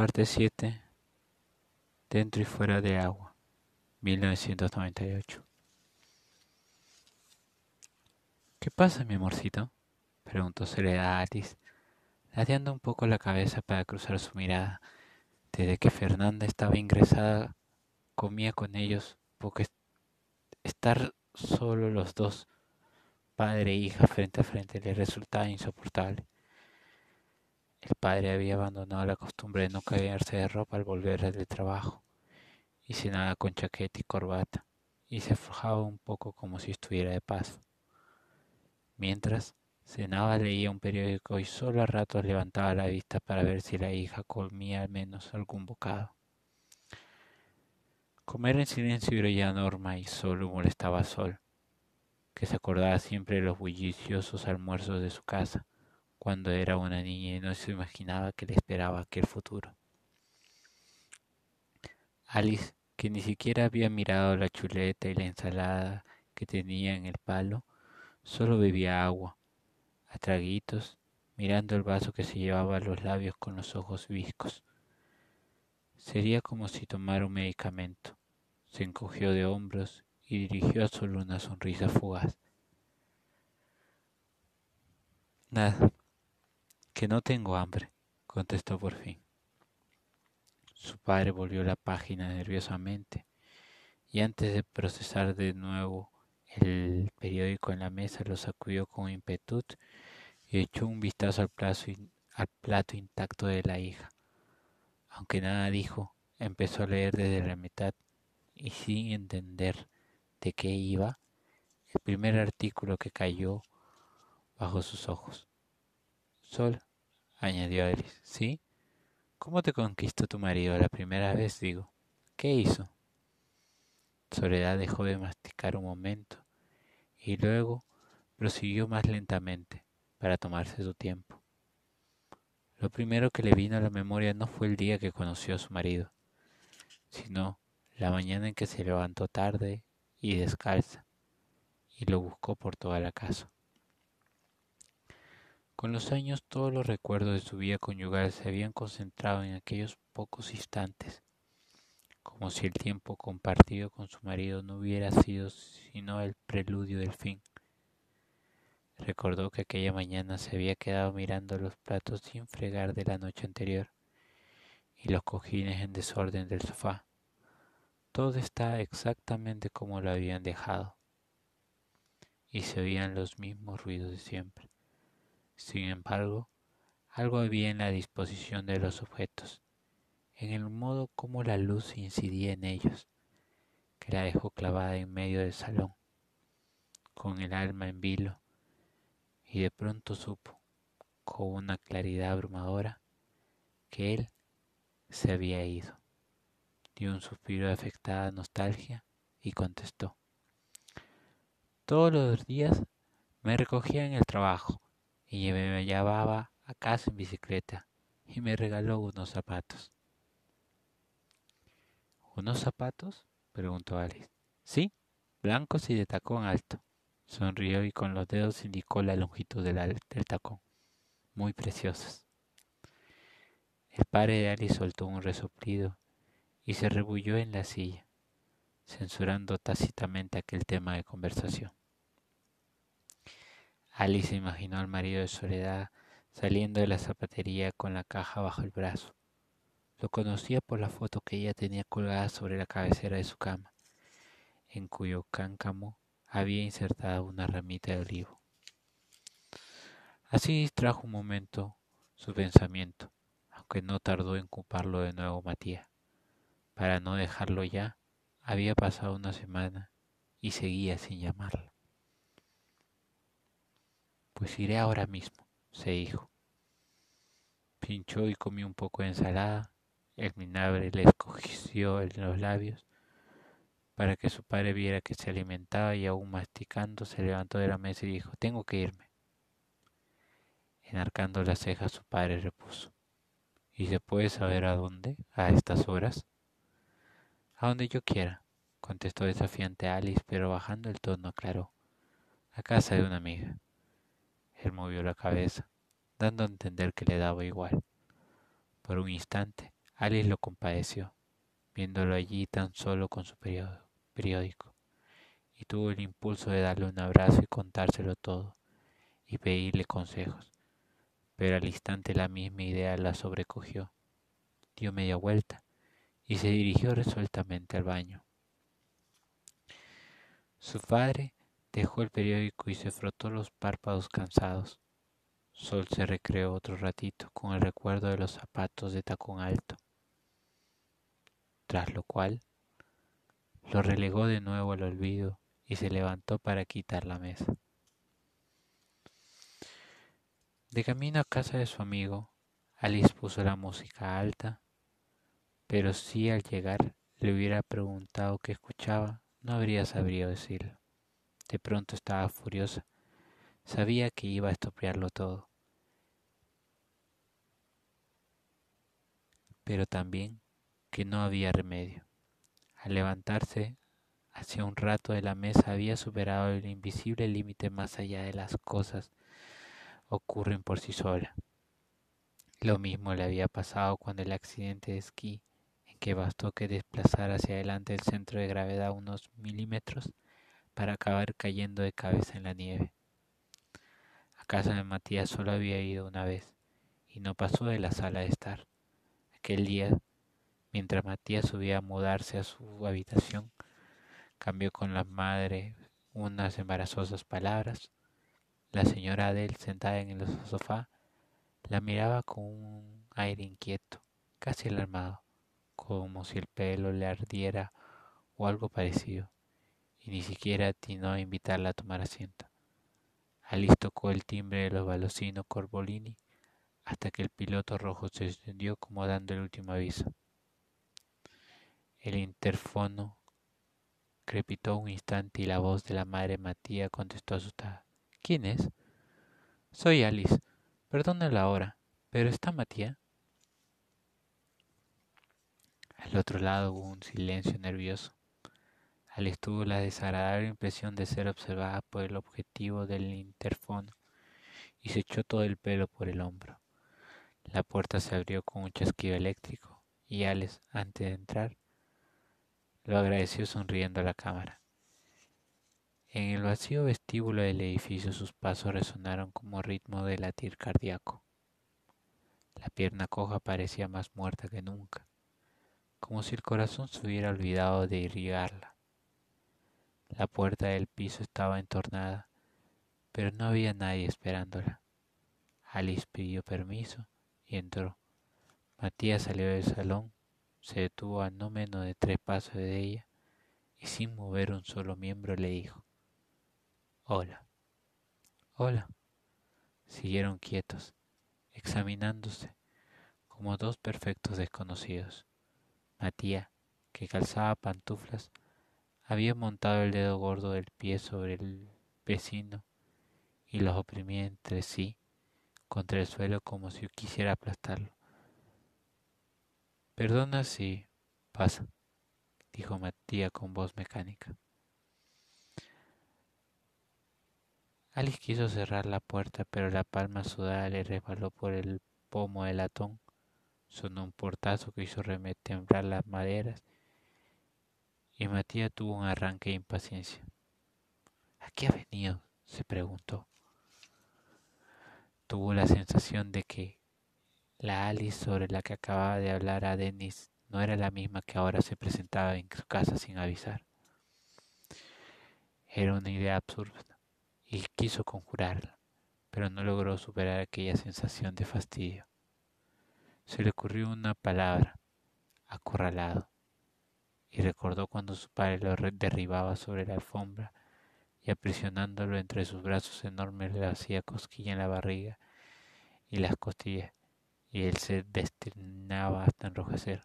Parte 7. Dentro y fuera de agua. 1998. ¿Qué pasa, mi amorcito? preguntó Soledad a Alice, ladeando un poco la cabeza para cruzar su mirada. Desde que Fernanda estaba ingresada, comía con ellos, porque estar solo los dos, padre e hija, frente a frente, le resultaba insoportable. El padre había abandonado la costumbre de no cambiarse de ropa al volver del trabajo, y cenaba con chaqueta y corbata, y se aflojaba un poco como si estuviera de paso. Mientras cenaba leía un periódico y solo a ratos levantaba la vista para ver si la hija comía al menos algún bocado. Comer en silencio era ya norma y solo molestaba a Sol, que se acordaba siempre de los bulliciosos almuerzos de su casa, cuando era una niña y no se imaginaba que le esperaba aquel futuro. Alice, que ni siquiera había mirado la chuleta y la ensalada que tenía en el palo, solo bebía agua, a traguitos, mirando el vaso que se llevaba a los labios con los ojos viscos. Sería como si tomara un medicamento. Se encogió de hombros y dirigió a solo una sonrisa fugaz. Nada, que no tengo hambre, contestó por fin. Su padre volvió la página nerviosamente y antes de procesar de nuevo el periódico en la mesa lo sacudió con impetud y echó un vistazo al, plato intacto de la hija. Aunque nada dijo, empezó a leer desde la mitad y sin entender de qué iba, el primer artículo que cayó bajo sus ojos. Sol añadió Alice. ¿Sí? ¿Cómo te conquistó tu marido la primera vez, digo? ¿Qué hizo? Soledad dejó de masticar un momento y luego prosiguió más lentamente para tomarse su tiempo. Lo primero que le vino a la memoria no fue el día que conoció a su marido, sino la mañana en que se levantó tarde y descalza y lo buscó por toda la casa. Con los años todos los recuerdos de su vida conyugal se habían concentrado en aquellos pocos instantes, como si el tiempo compartido con su marido no hubiera sido sino el preludio del fin. Recordó que aquella mañana se había quedado mirando los platos sin fregar de la noche anterior y los cojines en desorden del sofá. Todo estaba exactamente como lo habían dejado y se oían los mismos ruidos de siempre. Sin embargo, algo había en la disposición de los objetos, en el modo como la luz incidía en ellos, que la dejó clavada en medio del salón, con el alma en vilo, y de pronto supo, con una claridad abrumadora, que él se había ido. Dio un suspiro de afectada nostalgia y contestó. Todos los días me recogía en el trabajo y me llevaba a casa en bicicleta y me regaló unos zapatos. ¿Unos zapatos? preguntó Alice. Sí, blancos y de tacón alto. Sonrió y con los dedos indicó la longitud del, del tacón. Muy preciosos. El padre de Alice soltó un resoplido y se rebulló en la silla, censurando tácitamente aquel tema de conversación. Alice imaginó al marido de Soledad saliendo de la zapatería con la caja bajo el brazo. Lo conocía por la foto que ella tenía colgada sobre la cabecera de su cama, en cuyo cáncamo había insertado una ramita de olivo. Así distrajo un momento su pensamiento, aunque no tardó en ocuparlo de nuevo Matías. Para no dejarlo ya, había pasado una semana y seguía sin llamarla. Pues iré ahora mismo, se dijo. Pinchó y comió un poco de ensalada. El vinagre le escogió en los labios para que su padre viera que se alimentaba y aún masticando se levantó de la mesa y dijo, tengo que irme. Enarcando las cejas su padre repuso, ¿y se puede saber a dónde a estas horas? A donde yo quiera, contestó desafiante Alice, pero bajando el tono aclaró, a casa de una amiga. Él movió la cabeza, dando a entender que le daba igual. Por un instante, Alice lo compadeció, viéndolo allí tan solo con su periódico, y tuvo el impulso de darle un abrazo y contárselo todo, y pedirle consejos. Pero al instante la misma idea la sobrecogió. Dio media vuelta y se dirigió resueltamente al baño. Su padre dejó el periódico y se frotó los párpados cansados. Sol se recreó otro ratito con el recuerdo de los zapatos de tacón alto, tras lo cual lo relegó de nuevo al olvido y se levantó para quitar la mesa. De camino a casa de su amigo, Alice puso la música alta, pero si al llegar le hubiera preguntado qué escuchaba, no habría sabido decirlo. De pronto estaba furiosa. Sabía que iba a estropearlo todo. Pero también que no había remedio. Al levantarse, hacia un rato de la mesa había superado el invisible límite más allá de las cosas ocurren por sí solas. Lo mismo le había pasado cuando el accidente de esquí, en que bastó que desplazar hacia adelante el centro de gravedad unos milímetros, para acabar cayendo de cabeza en la nieve. A casa de Matías solo había ido una vez y no pasó de la sala de estar. Aquel día, mientras Matías subía a mudarse a su habitación, cambió con la madre unas embarazosas palabras. La señora Adel, sentada en el sofá, la miraba con un aire inquieto, casi alarmado, como si el pelo le ardiera o algo parecido y ni siquiera atinó a invitarla a tomar asiento. Alice tocó el timbre de los balocinos Corbolini hasta que el piloto rojo se extendió como dando el último aviso. El interfono crepitó un instante y la voz de la madre Matía contestó asustada. ¿Quién es? Soy Alice. Perdona la hora, pero ¿está Matía? Al otro lado hubo un silencio nervioso. Alice tuvo la desagradable impresión de ser observada por el objetivo del interfono y se echó todo el pelo por el hombro. La puerta se abrió con un chasquido eléctrico y Alice, antes de entrar, lo agradeció sonriendo a la cámara. En el vacío vestíbulo del edificio sus pasos resonaron como ritmo de latir cardíaco. La pierna coja parecía más muerta que nunca, como si el corazón se hubiera olvidado de irrigarla. La puerta del piso estaba entornada, pero no había nadie esperándola. Alice pidió permiso y entró. Matías salió del salón, se detuvo a no menos de tres pasos de ella y sin mover un solo miembro le dijo, Hola. Hola. Siguieron quietos, examinándose como dos perfectos desconocidos. Matías, que calzaba pantuflas, había montado el dedo gordo del pie sobre el vecino y los oprimía entre sí contra el suelo como si quisiera aplastarlo. Perdona si pasa, dijo Matías con voz mecánica. Alice quiso cerrar la puerta, pero la palma sudada le resbaló por el pomo del latón. Sonó un portazo que hizo remetembrar las maderas y Matías tuvo un arranque de impaciencia. ¿A qué ha venido? se preguntó. Tuvo la sensación de que la Alice sobre la que acababa de hablar a Denis no era la misma que ahora se presentaba en su casa sin avisar. Era una idea absurda y quiso conjurarla, pero no logró superar aquella sensación de fastidio. Se le ocurrió una palabra, acorralado y recordó cuando su padre lo derribaba sobre la alfombra y aprisionándolo entre sus brazos enormes le hacía cosquilla en la barriga y las costillas y él se destinaba hasta enrojecer.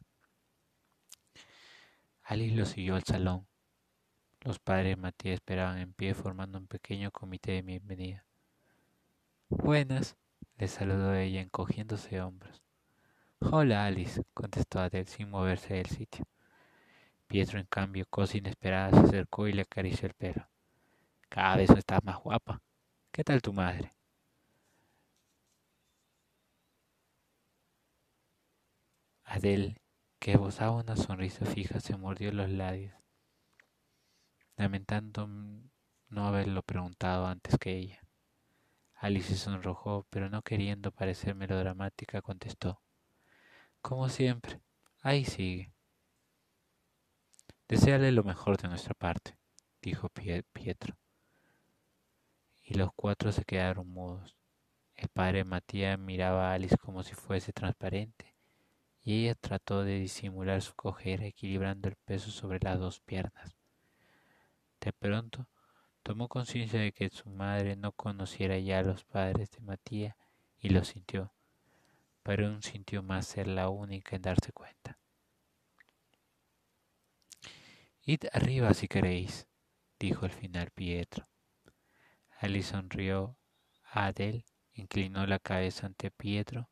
Alice lo siguió al salón. Los padres Matías esperaban en pie formando un pequeño comité de bienvenida. Buenas, le saludó ella encogiéndose de hombros. Hola, Alice, contestó Adele sin moverse del sitio. Pietro, en cambio, cosa inesperada, se acercó y le acarició el pelo. Cada vez estás más guapa. ¿Qué tal tu madre? Adele que esbozaba una sonrisa fija, se mordió los labios, lamentando no haberlo preguntado antes que ella. Alice se sonrojó, pero no queriendo parecer melodramática, contestó. Como siempre, ahí sigue. Deseale lo mejor de nuestra parte, dijo Pietro. Y los cuatro se quedaron mudos. El padre Matías miraba a Alice como si fuese transparente, y ella trató de disimular su cojera equilibrando el peso sobre las dos piernas. De pronto tomó conciencia de que su madre no conociera ya a los padres de Matías y lo sintió, pero aún sintió más ser la única en darse cuenta. Id arriba si queréis, dijo al final Pietro. Alice sonrió a Adel, inclinó la cabeza ante Pietro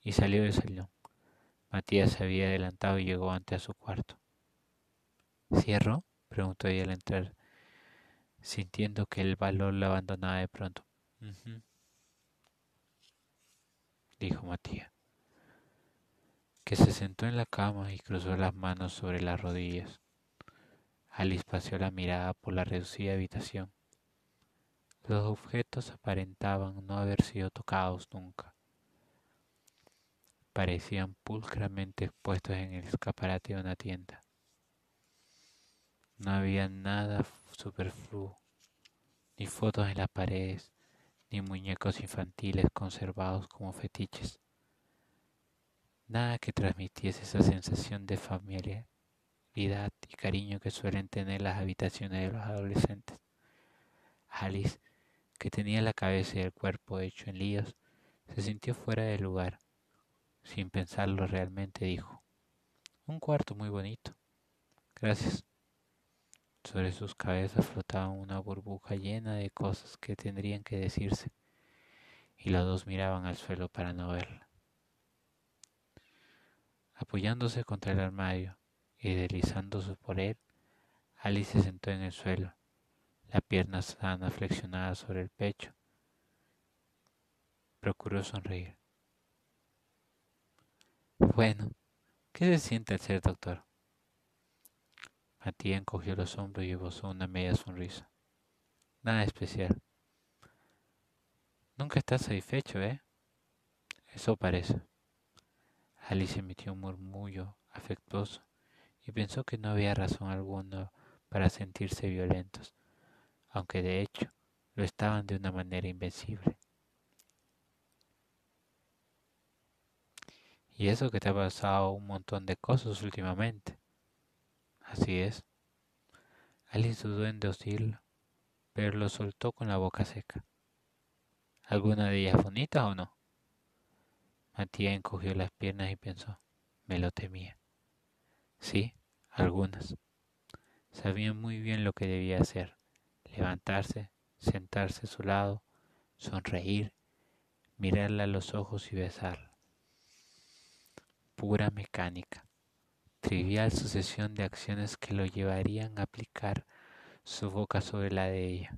y salió del salón. Matías se había adelantado y llegó ante a su cuarto. ¿Cierro? preguntó ella al entrar, sintiendo que el valor la abandonaba de pronto. dijo Matías, que se sentó en la cama y cruzó las manos sobre las rodillas. Alice paseó la mirada por la reducida habitación. Los objetos aparentaban no haber sido tocados nunca. Parecían pulcramente expuestos en el escaparate de una tienda. No había nada superfluo, ni fotos en las paredes, ni muñecos infantiles conservados como fetiches. Nada que transmitiese esa sensación de y cariño que suelen tener las habitaciones de los adolescentes. Alice, que tenía la cabeza y el cuerpo hecho en líos, se sintió fuera de lugar. Sin pensarlo realmente dijo, un cuarto muy bonito. Gracias. Sobre sus cabezas flotaba una burbuja llena de cosas que tendrían que decirse, y los dos miraban al suelo para no verla. Apoyándose contra el armario, y deslizándose por él, Alice se sentó en el suelo, la pierna sana flexionada sobre el pecho. Procuró sonreír. Bueno, ¿qué se siente al ser doctor? Matías encogió los hombros y esbozó una media sonrisa. Nada especial. Nunca estás satisfecho, ¿eh? Eso parece. Alice emitió un murmullo afectuoso y pensó que no había razón alguna para sentirse violentos, aunque de hecho lo estaban de una manera invencible. Y eso que te ha pasado un montón de cosas últimamente. Así es. Alice dudó en decirlo, pero lo soltó con la boca seca. ¿Alguna de ellas bonita o no? Matías encogió las piernas y pensó, me lo temía. Sí, algunas. Sabían muy bien lo que debía hacer. Levantarse, sentarse a su lado, sonreír, mirarla a los ojos y besarla. Pura mecánica, trivial sucesión de acciones que lo llevarían a aplicar su boca sobre la de ella.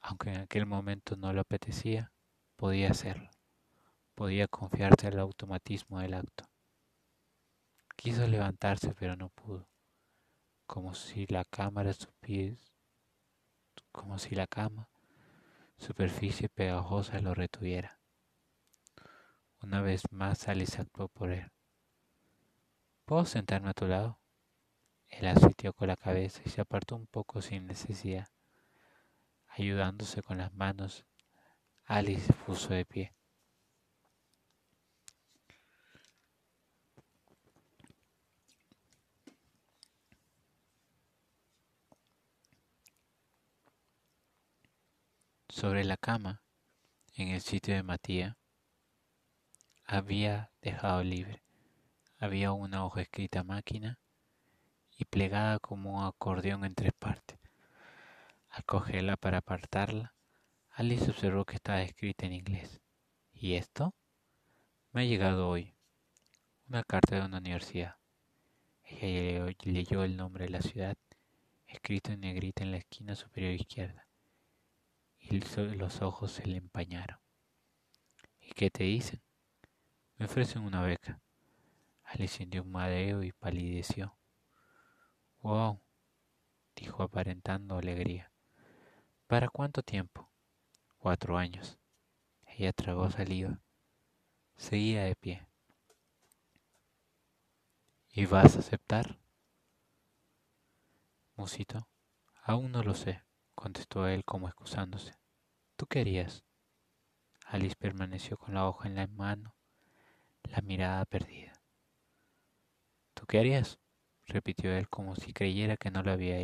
Aunque en aquel momento no lo apetecía, podía hacerlo. Podía confiarse al automatismo del acto. Quiso levantarse, pero no pudo, como si la cámara pies, como si la cama, superficie pegajosa lo retuviera. Una vez más Alice actuó por él. ¿Puedo sentarme a tu lado? Él asintió con la cabeza y se apartó un poco sin necesidad. Ayudándose con las manos, Alice se puso de pie. Sobre la cama, en el sitio de Matías, había dejado libre. Había una hoja escrita máquina y plegada como un acordeón en tres partes. Al cogerla para apartarla, Alice observó que estaba escrita en inglés. ¿Y esto? Me ha llegado hoy. Una carta de una universidad. Ella leyó el nombre de la ciudad, escrito en negrita en la esquina superior izquierda y los ojos se le empañaron. ¿Y qué te dicen? Me ofrecen una beca. Alice sintió un mareo y palideció. Wow, dijo aparentando alegría. ¿Para cuánto tiempo? Cuatro años. Ella tragó saliva. Seguía de pie. ¿Y vas a aceptar? Musito, aún no lo sé, contestó él como excusándose. ¿Tú querías? Alice permaneció con la hoja en la mano, la mirada perdida. ¿Tú qué harías? repitió él como si creyera que no lo había,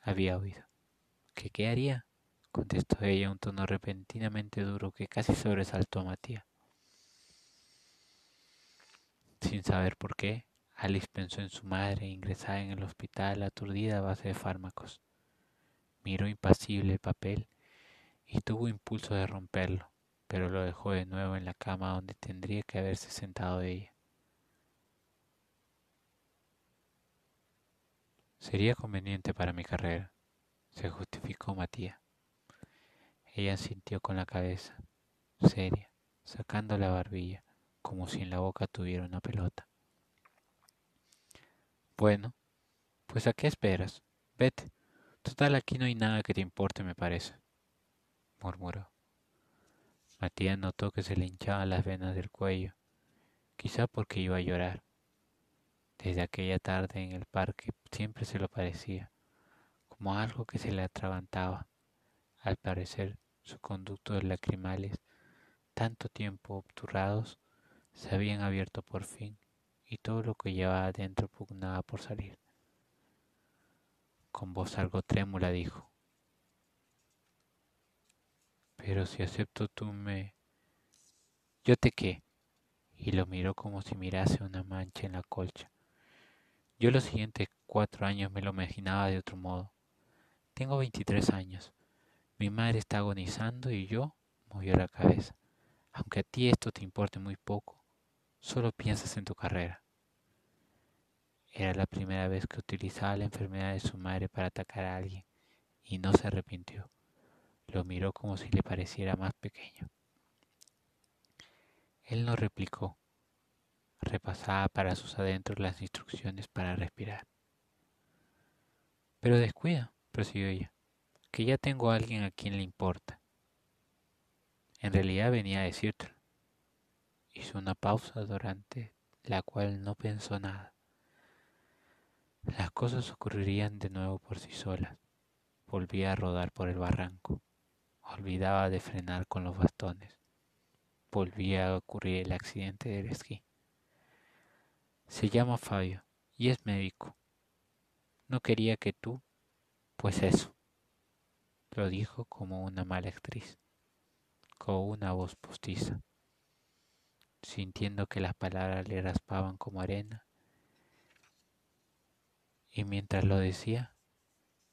había oído. ¿Qué qué haría? contestó ella un tono repentinamente duro que casi sobresaltó a Matías. Sin saber por qué, Alice pensó en su madre ingresada en el hospital aturdida a base de fármacos. Miró impasible el papel y tuvo impulso de romperlo, pero lo dejó de nuevo en la cama donde tendría que haberse sentado ella. Sería conveniente para mi carrera, se justificó Matías. Ella sintió con la cabeza, seria, sacando la barbilla, como si en la boca tuviera una pelota. Bueno, pues ¿a qué esperas? Vete. Total, aquí no hay nada que te importe, me parece murmuró. Matías notó que se le hinchaban las venas del cuello, quizá porque iba a llorar. Desde aquella tarde en el parque siempre se lo parecía, como algo que se le atragantaba. Al parecer, sus conductos lacrimales, tanto tiempo obturados, se habían abierto por fin, y todo lo que llevaba adentro pugnaba por salir. Con voz algo trémula dijo, pero si acepto tú me... ¿Yo te qué? Y lo miró como si mirase una mancha en la colcha. Yo los siguientes cuatro años me lo imaginaba de otro modo. Tengo veintitrés años. Mi madre está agonizando y yo movió la cabeza. Aunque a ti esto te importe muy poco, solo piensas en tu carrera. Era la primera vez que utilizaba la enfermedad de su madre para atacar a alguien y no se arrepintió. Lo miró como si le pareciera más pequeño. Él no replicó. Repasaba para sus adentros las instrucciones para respirar. Pero descuida, prosiguió ella, que ya tengo a alguien a quien le importa. En realidad venía a decírtelo. Hizo una pausa durante la cual no pensó nada. Las cosas ocurrirían de nuevo por sí solas. Volvía a rodar por el barranco. Olvidaba de frenar con los bastones. Volvía a ocurrir el accidente del esquí. Se llama Fabio y es médico. No quería que tú, pues eso. Lo dijo como una mala actriz, con una voz postiza, sintiendo que las palabras le raspaban como arena. Y mientras lo decía,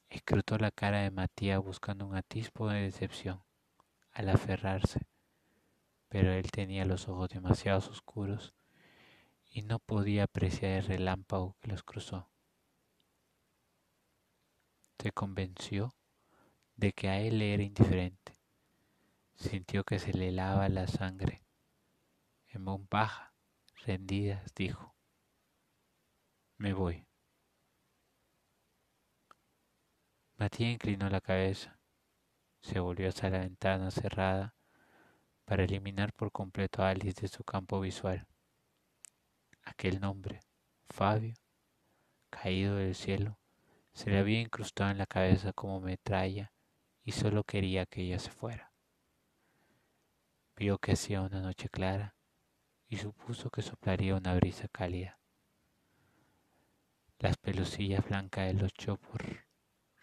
Escrutó la cara de Matías buscando un atisbo de decepción al aferrarse, pero él tenía los ojos demasiado oscuros y no podía apreciar el relámpago que los cruzó. Se convenció de que a él le era indiferente. Sintió que se le lava la sangre. En baja, rendidas, dijo, me voy. Matías inclinó la cabeza, se volvió hacia la ventana cerrada para eliminar por completo a Alice de su campo visual. Aquel nombre, Fabio, caído del cielo, se le había incrustado en la cabeza como metralla y solo quería que ella se fuera. Vio que hacía una noche clara y supuso que soplaría una brisa cálida. Las pelucillas blancas de los chopos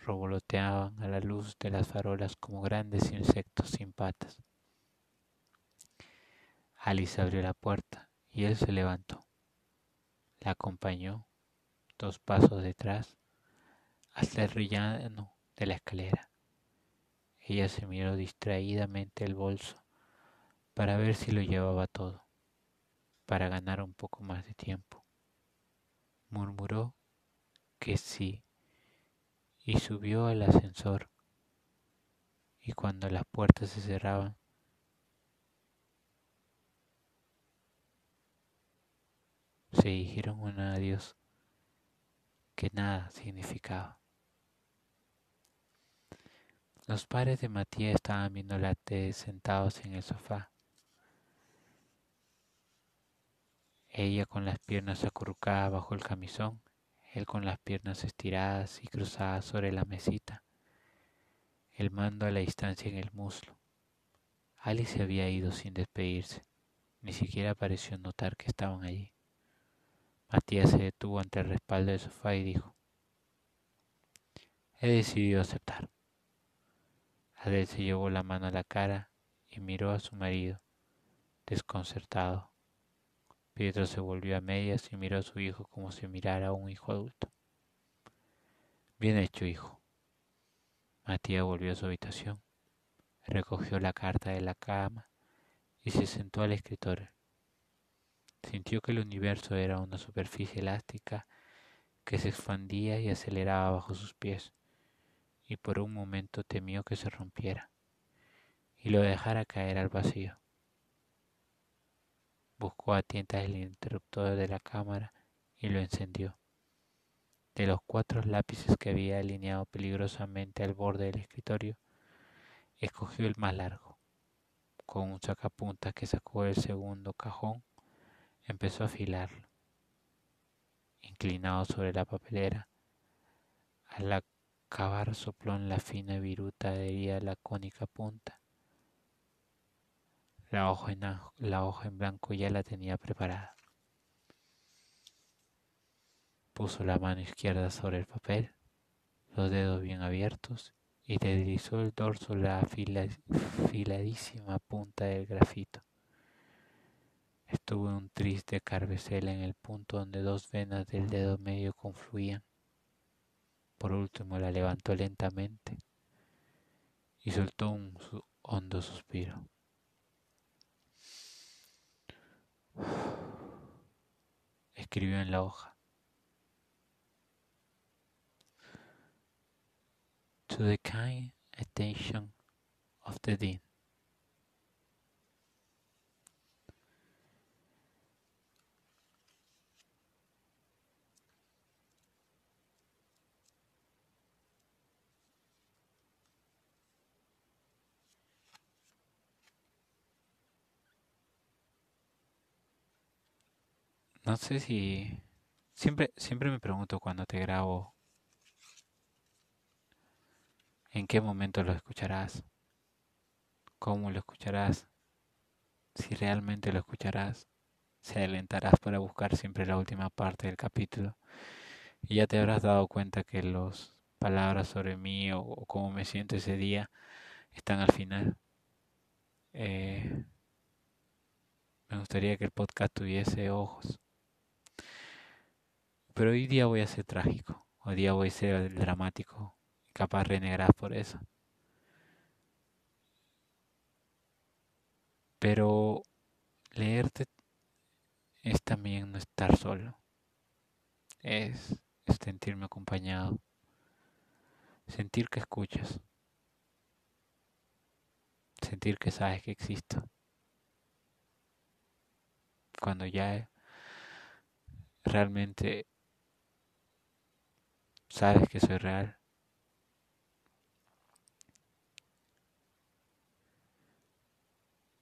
revoloteaban a la luz de las farolas como grandes insectos sin patas. Alice abrió la puerta y él se levantó. La acompañó dos pasos detrás hasta el rellano de la escalera. Ella se miró distraídamente el bolso para ver si lo llevaba todo, para ganar un poco más de tiempo. Murmuró que sí y subió al ascensor. Y cuando las puertas se cerraban, se dijeron un adiós que nada significaba. Los padres de Matías estaban viendo la tele sentados en el sofá. Ella con las piernas acurrucadas bajo el camisón, él con las piernas estiradas y cruzadas sobre la mesita, el mando a la distancia en el muslo. Alice se había ido sin despedirse, ni siquiera pareció notar que estaban allí. Matías se detuvo ante el respaldo del sofá y dijo, he decidido aceptar. Adele se llevó la mano a la cara y miró a su marido, desconcertado. Pietro se volvió a medias y miró a su hijo como si mirara a un hijo adulto. Bien hecho, hijo. Matías volvió a su habitación, recogió la carta de la cama y se sentó al escritorio. Sintió que el universo era una superficie elástica que se expandía y aceleraba bajo sus pies, y por un momento temió que se rompiera y lo dejara caer al vacío. Buscó a tientas el interruptor de la cámara y lo encendió. De los cuatro lápices que había alineado peligrosamente al borde del escritorio, escogió el más largo. Con un sacapuntas que sacó del segundo cajón, empezó a afilarlo. Inclinado sobre la papelera, al acabar sopló en la fina viruta de la cónica punta la hoja, en, la hoja en blanco ya la tenía preparada. Puso la mano izquierda sobre el papel, los dedos bien abiertos, y deslizó el dorso la filadísima punta del grafito. Estuvo un triste carvesel en el punto donde dos venas del dedo medio confluían. Por último la levantó lentamente y soltó un hondo suspiro. Escribió en la hoja. To the kind attention of the dean. No sé si... Siempre, siempre me pregunto cuando te grabo en qué momento lo escucharás, cómo lo escucharás, si realmente lo escucharás, se adelantarás para buscar siempre la última parte del capítulo y ya te habrás dado cuenta que las palabras sobre mí o, cómo me siento ese día están al final. Eh, me gustaría que el podcast tuviese ojos pero hoy día voy a ser trágico, hoy día voy a ser dramático, capaz renegar por eso. Pero leerte es también no estar solo, es, sentirme acompañado, sentir que escuchas, sentir que sabes que existo. Cuando ya realmente sabes que soy real.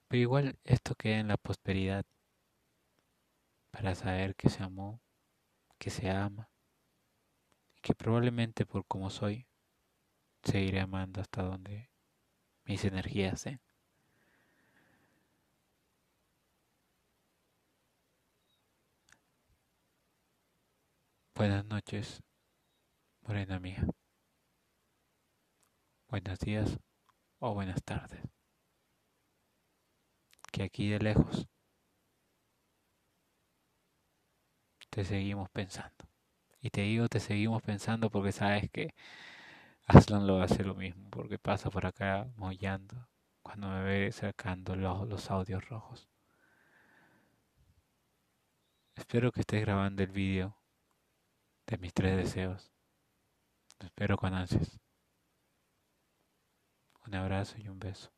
Pero igual esto queda en la prosperidad para saber que se amó, que se ama y que probablemente por como soy seguiré amando hasta donde mis energías sean. Buenas noches. Morena mía. Buenos días o buenas tardes. Que aquí de lejos te seguimos pensando. Y te digo, te seguimos pensando porque sabes que Aslan lo hace lo mismo, porque pasa por acá mollando cuando me ve sacando los, los audios rojos. Espero que estés grabando el vídeo de mis tres deseos espero con ansias. Un abrazo y un beso.